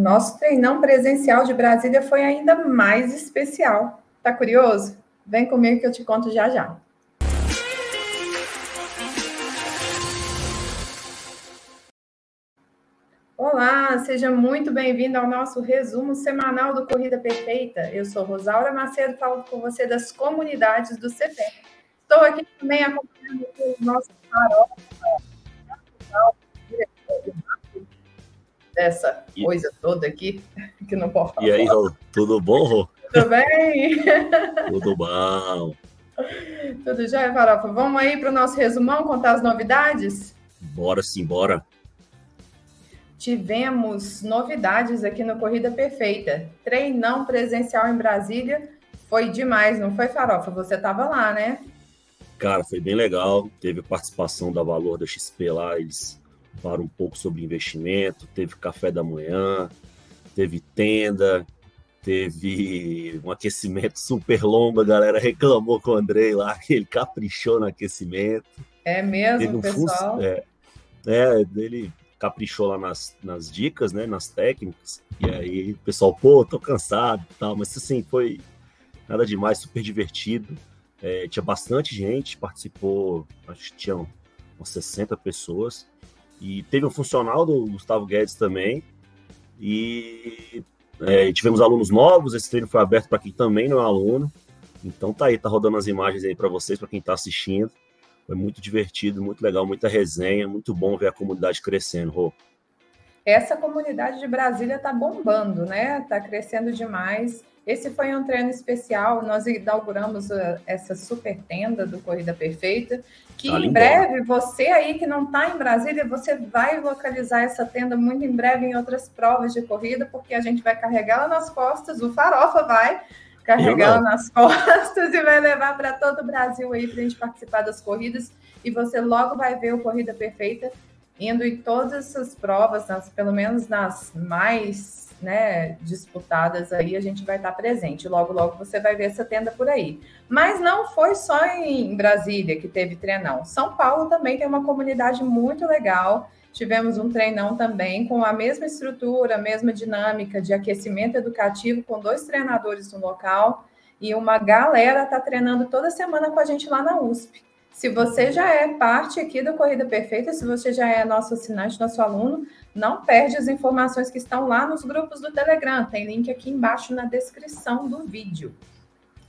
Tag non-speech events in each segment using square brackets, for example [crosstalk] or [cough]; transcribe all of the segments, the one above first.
Nosso treinão presencial de Brasília foi ainda mais especial. Tá curioso? Vem comigo que eu te conto já já. Olá, seja muito bem-vindo ao nosso resumo semanal do Corrida Perfeita. Eu sou Rosaura Macedo, falo com você das comunidades do CP. Estou aqui também acompanhando o nosso farol, dessa coisa toda aqui, [laughs] que não posso falar. E aí, Rô, tudo bom, Rô? Tudo bem? [laughs] tudo bom. Tudo já, Farofa? Vamos aí para o nosso resumão, contar as novidades? Bora sim, bora. Tivemos novidades aqui no Corrida Perfeita. Treinão presencial em Brasília. Foi demais, não foi, Farofa? Você estava lá, né? Cara, foi bem legal. Teve participação da Valor da XP lá. Eles falaram um pouco sobre investimento. Teve café da manhã, teve tenda, teve um aquecimento [laughs] super longo. A galera reclamou com o Andrei lá que ele caprichou no aquecimento. É mesmo, um pessoal? É, é, ele caprichou lá nas, nas dicas, né, nas técnicas, e aí o pessoal, pô, tô cansado e tal, mas assim, foi nada demais, super divertido, é, tinha bastante gente, participou, acho que tinha umas 60 pessoas, e teve um funcional do Gustavo Guedes também, e é, tivemos alunos novos, esse treino foi aberto para quem também não é aluno, então tá aí, tá rodando as imagens aí para vocês, para quem está assistindo, foi muito divertido, muito legal, muita resenha, muito bom ver a comunidade crescendo, Rô. Essa comunidade de Brasília está bombando, né? Está crescendo demais. Esse foi um treino especial. Nós inauguramos uh, essa super tenda do Corrida Perfeita, que tá em breve, você aí que não está em Brasília, você vai localizar essa tenda muito em breve em outras provas de corrida, porque a gente vai carregá-la nas costas, o Farofa vai, carregando nas [laughs] costas e vai levar para todo o Brasil aí para a gente participar das corridas. E você logo vai ver o Corrida Perfeita indo em todas essas provas, nas, pelo menos nas mais né, disputadas aí, a gente vai estar presente. Logo, logo você vai ver essa tenda por aí. Mas não foi só em Brasília que teve treinão. São Paulo também tem uma comunidade muito legal Tivemos um treinão também com a mesma estrutura, a mesma dinâmica de aquecimento educativo, com dois treinadores no local e uma galera está treinando toda semana com a gente lá na USP. Se você já é parte aqui da Corrida Perfeita, se você já é nosso assinante, nosso aluno, não perde as informações que estão lá nos grupos do Telegram. Tem link aqui embaixo na descrição do vídeo.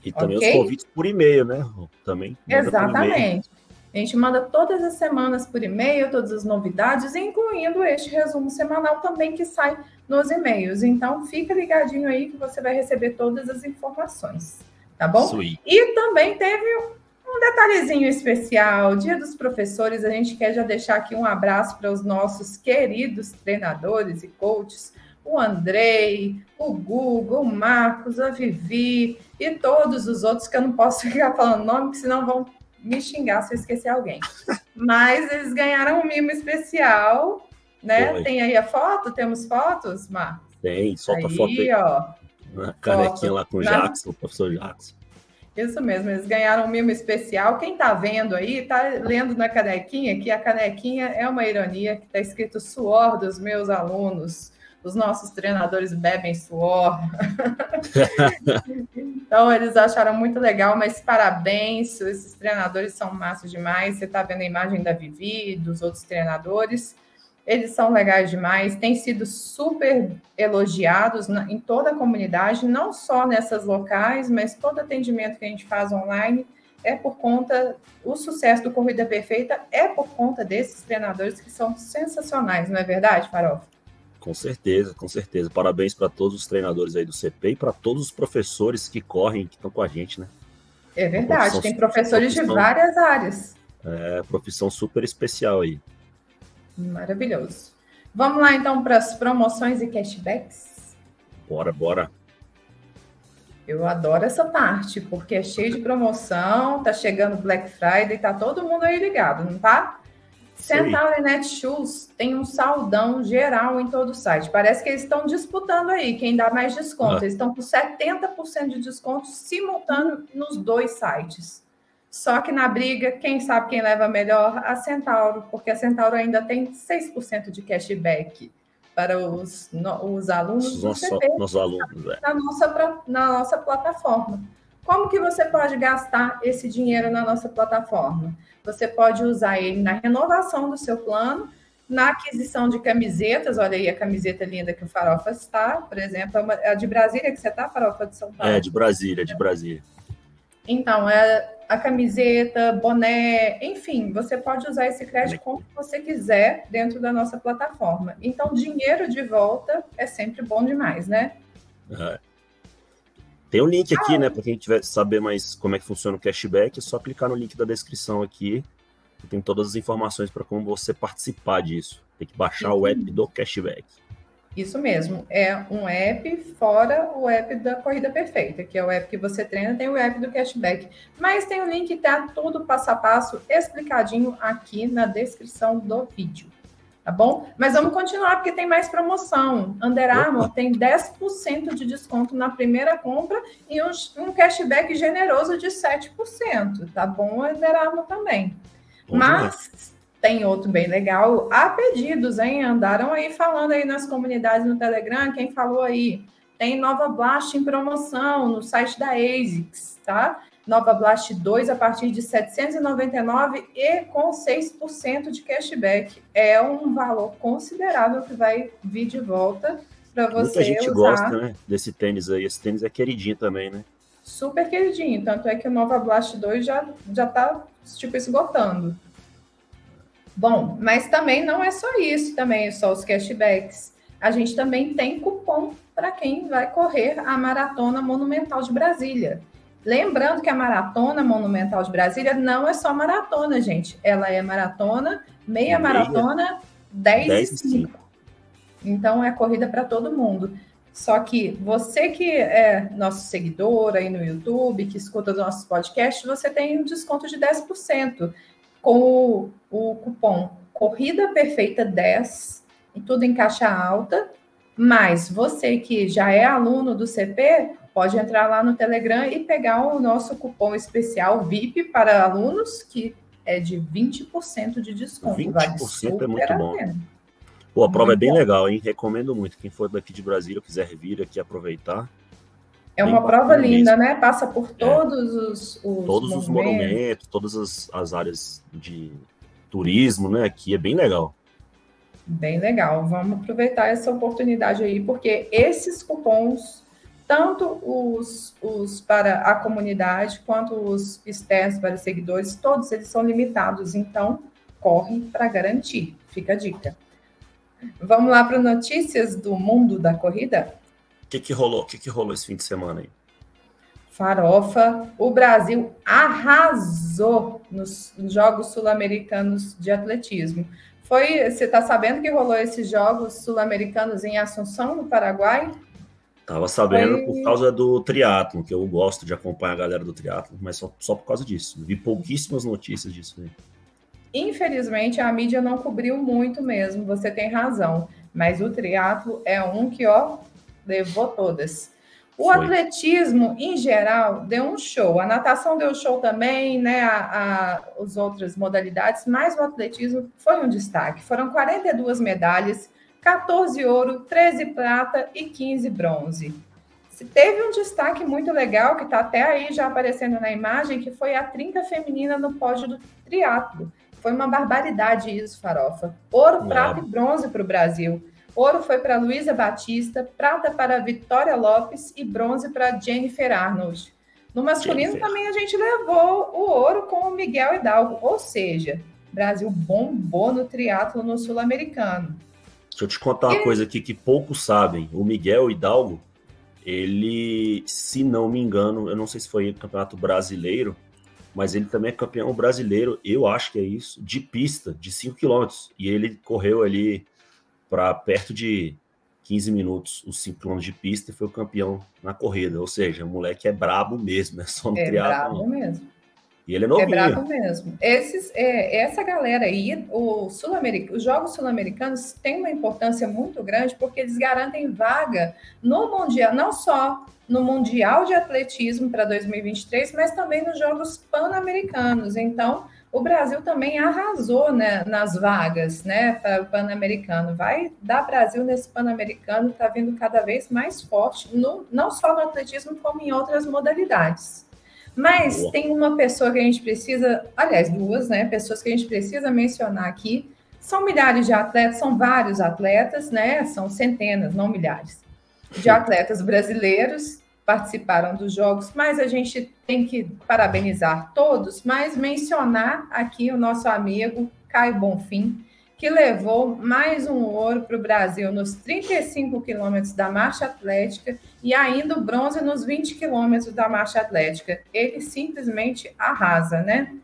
E também okay? os convites por e-mail, né? Também. Exatamente. A gente manda todas as semanas por e-mail, todas as novidades, incluindo este resumo semanal também que sai nos e-mails. Então, fica ligadinho aí que você vai receber todas as informações, tá bom? Sweet. E também teve um detalhezinho especial, Dia dos Professores, a gente quer já deixar aqui um abraço para os nossos queridos treinadores e coaches, o Andrei, o Google, o Marcos, a Vivi e todos os outros que eu não posso [laughs] ficar falando nome, porque senão vão me xingar se eu esquecer alguém. [laughs] Mas eles ganharam um mimo especial, né? Tem aí a foto? Temos fotos, Marcos? Tem, solta aí, foto aí. ó. Na canequinha lá com o Jackson, o professor Jackson. Isso mesmo, eles ganharam um mimo especial. Quem está vendo aí, está lendo na canequinha, que a canequinha é uma ironia, que está escrito suor dos meus alunos os nossos treinadores bebem suor. [laughs] então, eles acharam muito legal, mas parabéns, esses treinadores são massas demais. Você está vendo a imagem da Vivi, dos outros treinadores. Eles são legais demais, têm sido super elogiados na, em toda a comunidade, não só nessas locais, mas todo atendimento que a gente faz online é por conta, o sucesso do Corrida Perfeita é por conta desses treinadores que são sensacionais, não é verdade, Farofa? Com certeza, com certeza. Parabéns para todos os treinadores aí do CP e para todos os professores que correm, que estão com a gente, né? É verdade, tem professores de várias áreas. É, profissão super especial aí. Maravilhoso. Vamos lá então para as promoções e cashbacks? Bora, bora. Eu adoro essa parte, porque é cheio de promoção, tá chegando Black Friday, tá todo mundo aí ligado, não tá? Centauri Netshoes tem um saldão geral em todo o site. Parece que eles estão disputando aí quem dá mais desconto. Ah. Eles estão com 70% de desconto simultâneo nos dois sites. Só que na briga, quem sabe quem leva melhor? A Centauro, porque a Centauro ainda tem 6% de cashback. para os, os alunos do CP, nossos alunos, é. na, nossa, na nossa plataforma. Como que você pode gastar esse dinheiro na nossa plataforma? Você pode usar ele na renovação do seu plano, na aquisição de camisetas, olha aí a camiseta linda que o Farofa está, por exemplo, é a de Brasília que você está, Farofa de São Paulo? É, de Brasília, de Brasília. Então, é a camiseta, boné, enfim, você pode usar esse crédito como você quiser dentro da nossa plataforma. Então, dinheiro de volta é sempre bom demais, né? É. Tem um link aqui, ah, né, para quem quiser saber mais como é que funciona o cashback, é só clicar no link da descrição aqui. Tem todas as informações para como você participar disso. Tem que baixar o app do cashback. Isso mesmo, é um app fora o app da Corrida Perfeita, que é o app que você treina, tem o app do cashback. Mas tem o link, tá tudo passo a passo explicadinho aqui na descrição do vídeo. Tá bom? Mas vamos continuar, porque tem mais promoção. Under Armour tem 10% de desconto na primeira compra e um, um cashback generoso de 7%. Tá bom, Under Armour também. Bom Mas tem outro bem legal. Há pedidos, hein? Andaram aí falando aí nas comunidades no Telegram. Quem falou aí? Tem Nova Blast em promoção no site da ASICS, tá? Nova Blast 2 a partir de 799 e com 6% de cashback. É um valor considerável que vai vir de volta para você Muita gente usar. gosta, né, desse tênis aí. Esse tênis é queridinho também, né? Super queridinho. Tanto é que o Nova Blast 2 já, já tá, tipo, esgotando. Bom, mas também não é só isso, também é só os cashbacks. A gente também tem cupom para quem vai correr a Maratona Monumental de Brasília. Lembrando que a Maratona Monumental de Brasília não é só maratona, gente. Ela é maratona, meia, meia maratona, 10, 10 e 5. Então é corrida para todo mundo. Só que você que é nosso seguidor aí no YouTube, que escuta os nossos podcasts, você tem um desconto de 10% com o, o cupom Corrida Perfeita 10, e tudo em caixa alta. Mas você que já é aluno do CP, pode entrar lá no Telegram e pegar o nosso cupom especial VIP para alunos, que é de 20% de desconto. 20% vale é muito bom. Pô, a prova muito é bem bom. legal, hein? Recomendo muito. Quem for daqui de Brasília quiser vir aqui aproveitar, é uma prova linda, né? Passa por é. todos é. os, os, Todos monumentos. os monumentos, todas as, as áreas de turismo, né? Aqui é bem legal. Bem legal. Vamos aproveitar essa oportunidade aí, porque esses cupons, tanto os, os para a comunidade quanto os externos para os seguidores, todos eles são limitados. Então, corre para garantir. Fica a dica. Vamos lá para notícias do mundo da corrida? Que, que rolou? O que, que rolou esse fim de semana aí? Farofa, o Brasil arrasou nos Jogos Sul-Americanos de Atletismo. Foi, você está sabendo que rolou esses Jogos Sul-Americanos em Assunção, no Paraguai? Tava sabendo Foi... por causa do triatlo, que eu gosto de acompanhar a galera do triatlo, mas só, só por causa disso. Vi pouquíssimas notícias disso aí. Infelizmente, a mídia não cobriu muito mesmo, você tem razão. Mas o triatlo é um que, ó, levou todas. O Foi. atletismo, em geral, deu um show. A natação deu show também, né? A, a, as outras modalidades, mas o atletismo foi um destaque. Foram 42 medalhas, 14 ouro, 13 prata e 15 bronze. Teve um destaque muito legal, que está até aí já aparecendo na imagem, que foi a trinca feminina no pódio do triatlo. Foi uma barbaridade isso, Farofa. Ouro, prata e bronze para o Brasil. Ouro foi para Luísa Batista, prata para Vitória Lopes e bronze para Jennifer Arnold. No masculino Jennifer. também a gente levou o ouro com o Miguel Hidalgo, ou seja, Brasil bombou no triatlo no sul-americano. Deixa eu te contar uma coisa aqui que poucos sabem. O Miguel Hidalgo, ele, se não me engano, eu não sei se foi campeonato brasileiro, mas ele também é campeão brasileiro, eu acho que é isso, de pista, de 5 km. E ele correu ali para perto de 15 minutos os 5 km de pista e foi o campeão na corrida. Ou seja, o moleque é brabo mesmo, é só no é brabo mesmo. E ele é novinho. É brabo mesmo. Esses, é, essa galera aí, o Sul os Jogos Sul-Americanos têm uma importância muito grande porque eles garantem vaga no Mundial, não só no Mundial de Atletismo para 2023, mas também nos Jogos Pan-Americanos. Então, o Brasil também arrasou né, nas vagas né, para o Pan-Americano. Vai dar Brasil nesse Pan-Americano, está vindo cada vez mais forte, no, não só no atletismo, como em outras modalidades. Mas Boa. tem uma pessoa que a gente precisa, aliás, duas, né? Pessoas que a gente precisa mencionar aqui. São milhares de atletas, são vários atletas, né? São centenas, não milhares, de atletas brasileiros participaram dos jogos, mas a gente tem que parabenizar todos, mas mencionar aqui o nosso amigo Caio Bonfim, que levou mais um ouro para o Brasil nos 35 quilômetros da marcha atlética e ainda o bronze nos 20 quilômetros da marcha atlética. Ele simplesmente arrasa, né?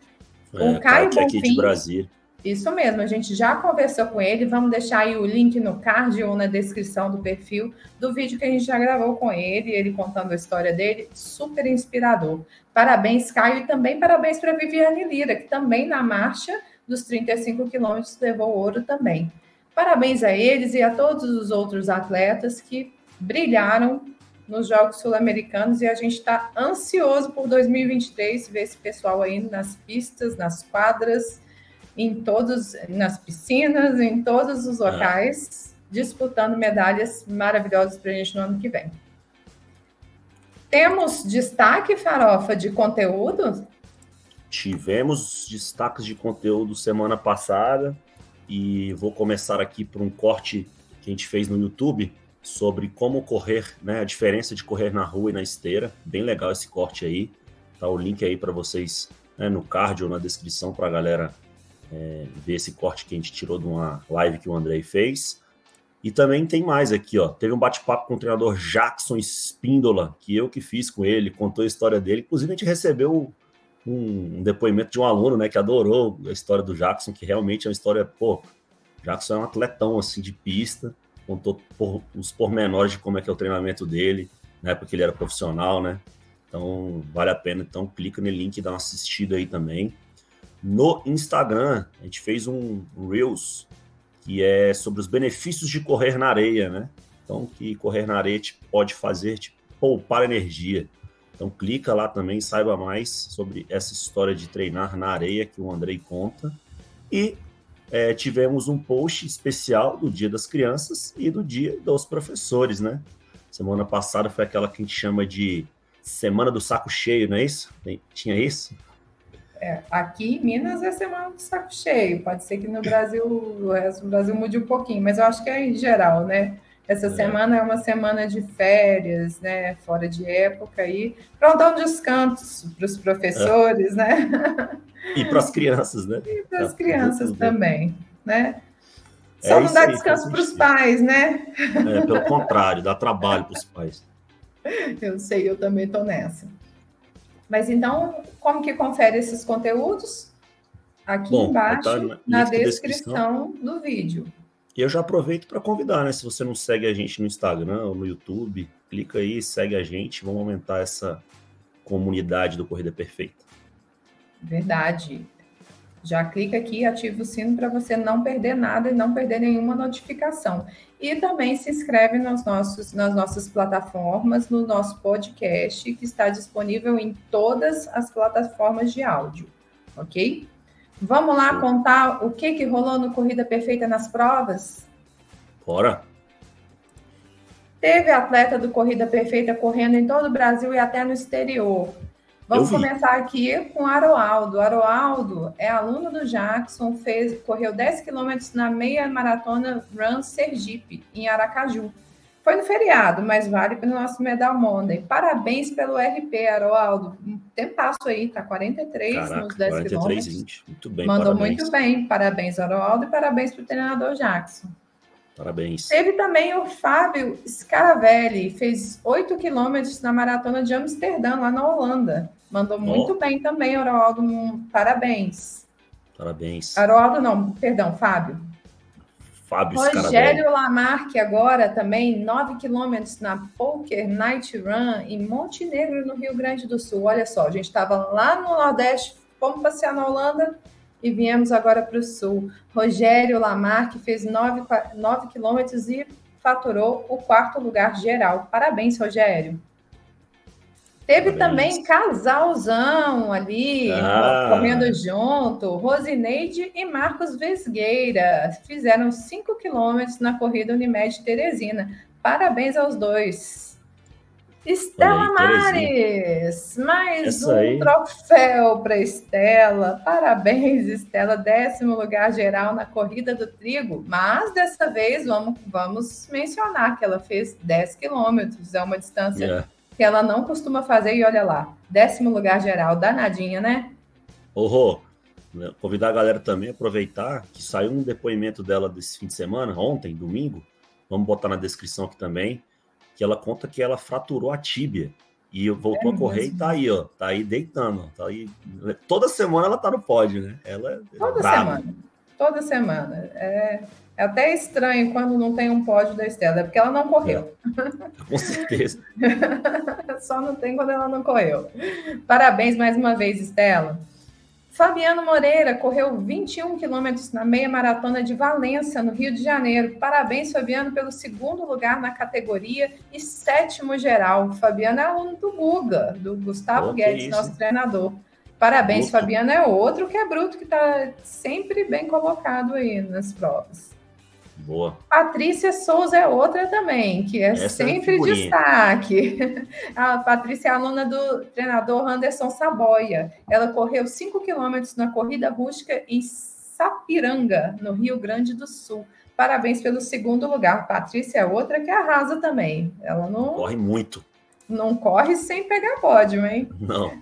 É, o Caio Bonfim, aqui de Brasília. Isso mesmo, a gente já conversou com ele. Vamos deixar aí o link no card ou na descrição do perfil do vídeo que a gente já gravou com ele, ele contando a história dele. Super inspirador. Parabéns, Caio, e também parabéns para Viviane Lira, que também na marcha dos 35 quilômetros levou ouro também. Parabéns a eles e a todos os outros atletas que brilharam nos Jogos Sul-Americanos e a gente está ansioso por 2023 ver esse pessoal aí nas pistas, nas quadras em todos, nas piscinas, em todos os é. locais, disputando medalhas maravilhosas para a gente no ano que vem. Temos destaque, Farofa, de conteúdo? Tivemos destaques de conteúdo semana passada e vou começar aqui por um corte que a gente fez no YouTube sobre como correr, né, a diferença de correr na rua e na esteira. Bem legal esse corte aí. Tá o link aí para vocês né, no card ou na descrição para a galera é, ver esse corte que a gente tirou de uma live que o Andrei fez. E também tem mais aqui, ó. Teve um bate-papo com o treinador Jackson Espíndola, que eu que fiz com ele, contou a história dele. Inclusive, a gente recebeu um, um depoimento de um aluno, né, que adorou a história do Jackson, que realmente é uma história, pô, Jackson é um atletão, assim, de pista, contou por, os pormenores de como é que é o treinamento dele, na época que ele era profissional, né? Então, vale a pena. Então, clica no link e dá uma assistida aí também no Instagram. A gente fez um Reels que é sobre os benefícios de correr na areia, né? Então, que correr na areia te pode fazer te poupar energia. Então, clica lá também, saiba mais sobre essa história de treinar na areia que o Andrei conta. E é, tivemos um post especial do Dia das Crianças e do Dia dos Professores, né? Semana passada foi aquela que a gente chama de Semana do Saco Cheio, não é isso? Tinha isso? É, aqui em Minas é semana do saco cheio. Pode ser que no Brasil, o resto do Brasil mude um pouquinho, mas eu acho que é em geral, né? Essa é. semana é uma semana de férias, né? Fora de época aí, para dar um descanso para os professores, é. né? E para as crianças, né? E para as crianças também, né? Só é não dá descanso para os pais, né? É, pelo contrário, dá trabalho para os pais. Eu sei, eu também estou nessa. Mas então, como que confere esses conteúdos? Aqui Bom, embaixo, tá na, na descrição, descrição do vídeo. E eu já aproveito para convidar, né? Se você não segue a gente no Instagram ou no YouTube, clica aí, segue a gente, vamos aumentar essa comunidade do Corrida Perfeita. Verdade. Já clica aqui e ativa o sino para você não perder nada e não perder nenhuma notificação. E também se inscreve nos nossos, nas nossas plataformas, no nosso podcast, que está disponível em todas as plataformas de áudio, ok? Vamos lá contar o que, que rolou no Corrida Perfeita nas provas? Bora! Teve atleta do Corrida Perfeita correndo em todo o Brasil e até no exterior. Vamos começar aqui com Aroaldo. Aroaldo é aluno do Jackson, fez, correu 10 quilômetros na meia maratona Run Sergipe, em Aracaju. Foi no feriado, mas vale para o nosso Medal Monday. Parabéns pelo RP, Aroaldo. Tem passo aí, tá 43 Caraca, nos 10 43, quilômetros. 20. Muito bem, Mandou parabéns. muito bem. Parabéns, Aroaldo, e parabéns para o treinador Jackson. Parabéns. Teve também o Fábio Scaravelli, fez 8 quilômetros na maratona de Amsterdã, lá na Holanda. Mandou muito oh. bem também, Aroaldo. Parabéns. Parabéns. Aroaldo, não, perdão, Fábio. Fábio Rogério Lamarque agora também, 9 quilômetros na Poker Night Run em Montenegro, no Rio Grande do Sul. Olha só, a gente estava lá no Nordeste, fomos passear na Holanda e viemos agora para o Sul. Rogério Lamarque fez 9, 9 quilômetros e faturou o quarto lugar geral. Parabéns, Rogério. Teve também casalzão ali, ah. correndo junto. Rosineide e Marcos Vesgueira fizeram 5 quilômetros na corrida Unimed Teresina. Parabéns aos dois. Estela Mares, mais Essa um aí. troféu para Estela. Parabéns, Estela. Décimo lugar geral na corrida do trigo. Mas dessa vez vamos, vamos mencionar que ela fez 10 quilômetros. É uma distância. Yeah que ela não costuma fazer, e olha lá, décimo lugar geral, danadinha, né? Ô, Rô, convidar a galera também a aproveitar que saiu um depoimento dela desse fim de semana, ontem, domingo, vamos botar na descrição aqui também, que ela conta que ela fraturou a tíbia e voltou é a correr e tá aí, ó, tá aí deitando, tá aí, toda semana ela tá no pódio, né? Ela é toda brava. semana, toda semana, é... É até estranho quando não tem um pódio da Estela, é porque ela não correu. É, com certeza. [laughs] Só não tem quando ela não correu. Parabéns mais uma vez, Estela. Fabiano Moreira correu 21 quilômetros na meia maratona de Valença, no Rio de Janeiro. Parabéns, Fabiano, pelo segundo lugar na categoria e sétimo geral. Fabiano é aluno do Guga, do Gustavo Guedes, nosso treinador. Parabéns, Fabiano é outro que é bruto, que está sempre bem colocado aí nas provas. Boa. Patrícia Souza é outra também, que é Essa é sempre é destaque. [laughs] A Patrícia é aluna do treinador Anderson Saboia. Ela correu 5 quilômetros na corrida rústica em Sapiranga, no Rio Grande do Sul. Parabéns pelo segundo lugar. Patrícia é outra que arrasa também. Ela não. Corre muito. Não corre sem pegar pódio, hein? Não.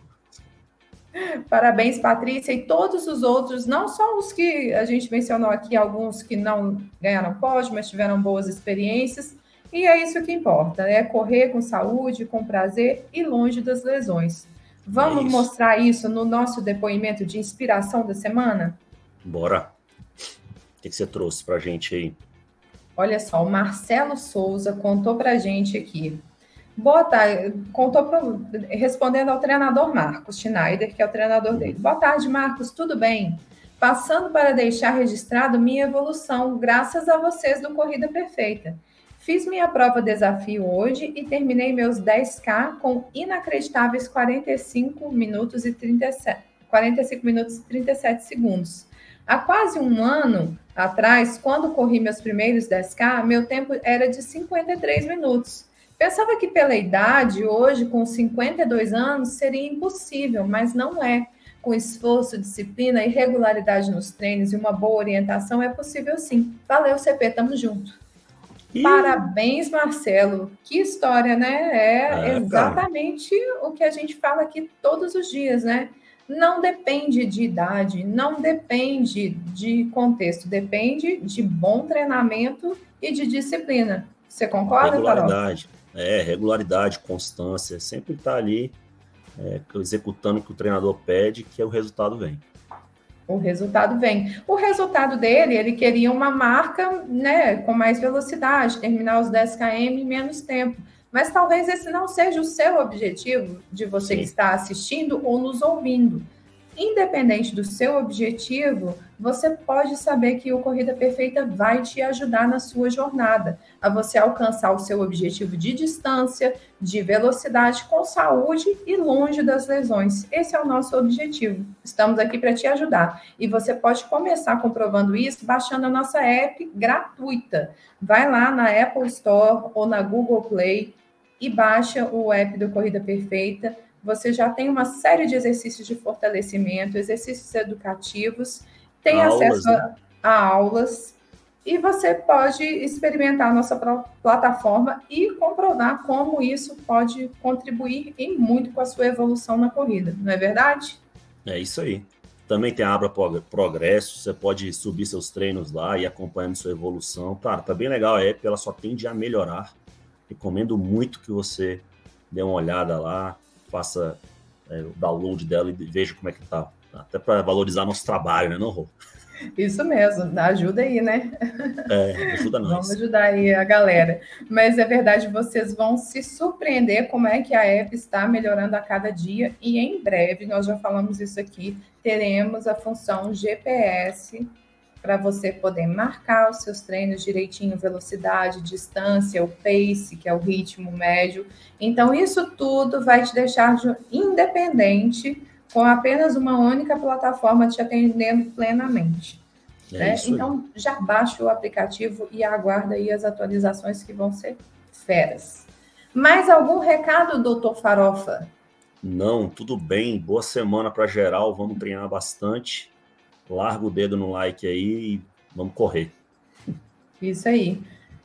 Parabéns, Patrícia, e todos os outros, não só os que a gente mencionou aqui, alguns que não ganharam pódio, mas tiveram boas experiências. E é isso que importa, é correr com saúde, com prazer e longe das lesões. Vamos é isso. mostrar isso no nosso depoimento de inspiração da semana? Bora. O que você trouxe para a gente aí? Olha só, o Marcelo Souza contou para a gente aqui. Boa tarde. Contou pro, respondendo ao treinador Marcos Schneider, que é o treinador dele. Boa tarde, Marcos. Tudo bem? Passando para deixar registrado minha evolução, graças a vocês do Corrida Perfeita. Fiz minha prova desafio hoje e terminei meus 10K com inacreditáveis 45 minutos e 37, 45 minutos e 37 segundos. Há quase um ano atrás, quando corri meus primeiros 10K, meu tempo era de 53 minutos. Pensava que pela idade, hoje, com 52 anos, seria impossível, mas não é. Com esforço, disciplina e regularidade nos treinos e uma boa orientação, é possível sim. Valeu, CP, tamo junto. E... Parabéns, Marcelo. Que história, né? É, é exatamente o que a gente fala aqui todos os dias, né? Não depende de idade, não depende de contexto, depende de bom treinamento e de disciplina. Você concorda, Carol? É, regularidade, constância, sempre está ali é, executando o que o treinador pede, que o resultado vem. O resultado vem. O resultado dele, ele queria uma marca né, com mais velocidade, terminar os 10 km em menos tempo. Mas talvez esse não seja o seu objetivo de você Sim. que está assistindo ou nos ouvindo. Independente do seu objetivo, você pode saber que o Corrida Perfeita vai te ajudar na sua jornada, a você alcançar o seu objetivo de distância, de velocidade, com saúde e longe das lesões. Esse é o nosso objetivo. Estamos aqui para te ajudar. E você pode começar comprovando isso baixando a nossa app gratuita. Vai lá na Apple Store ou na Google Play e baixa o app do Corrida Perfeita você já tem uma série de exercícios de fortalecimento, exercícios educativos, tem aulas, acesso a, né? a aulas e você pode experimentar a nossa plataforma e comprovar como isso pode contribuir em muito com a sua evolução na corrida, não é verdade? É isso aí. Também tem a Abra Progresso, você pode subir seus treinos lá e acompanhando sua evolução. Cara, tá bem legal a app, ela só tende a melhorar. Recomendo muito que você dê uma olhada lá, faça é, o download dela e veja como é que tá. Até para valorizar nosso trabalho, né, não, Rô? Isso mesmo, ajuda aí, né? É, ajuda nós. Vamos ajudar aí a galera. Mas é verdade, vocês vão se surpreender como é que a app está melhorando a cada dia e em breve, nós já falamos isso aqui, teremos a função GPS para você poder marcar os seus treinos direitinho, velocidade, distância, o pace, que é o ritmo médio. Então, isso tudo vai te deixar independente com apenas uma única plataforma te atendendo plenamente. É né? Então, já baixa o aplicativo e aguarda aí as atualizações que vão ser feras. Mais algum recado, doutor Farofa? Não, tudo bem. Boa semana para geral. Vamos treinar bastante larga o dedo no like aí e vamos correr. Isso aí.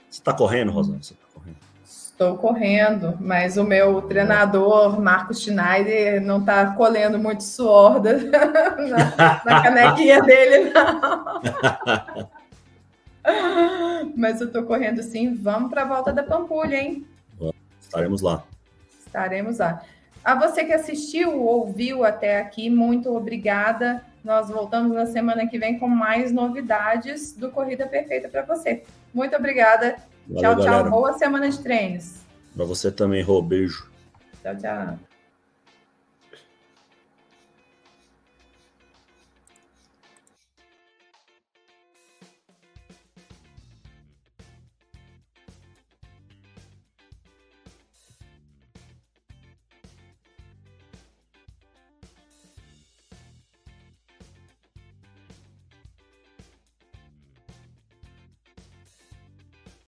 Você está correndo, Rosana? Você tá correndo? Estou correndo, mas o meu treinador, Marcos Schneider, não está colhendo muito suor da, [laughs] na, na canequinha dele, não. [laughs] mas eu estou correndo sim. Vamos para a volta da Pampulha, hein? Estaremos lá. Estaremos lá. A você que assistiu, ouviu até aqui, muito obrigada. Nós voltamos na semana que vem com mais novidades do Corrida Perfeita para você. Muito obrigada. Valeu, tchau, tchau. Galera. Boa semana de treinos. Para você também, Rô. Beijo. Tchau, tchau.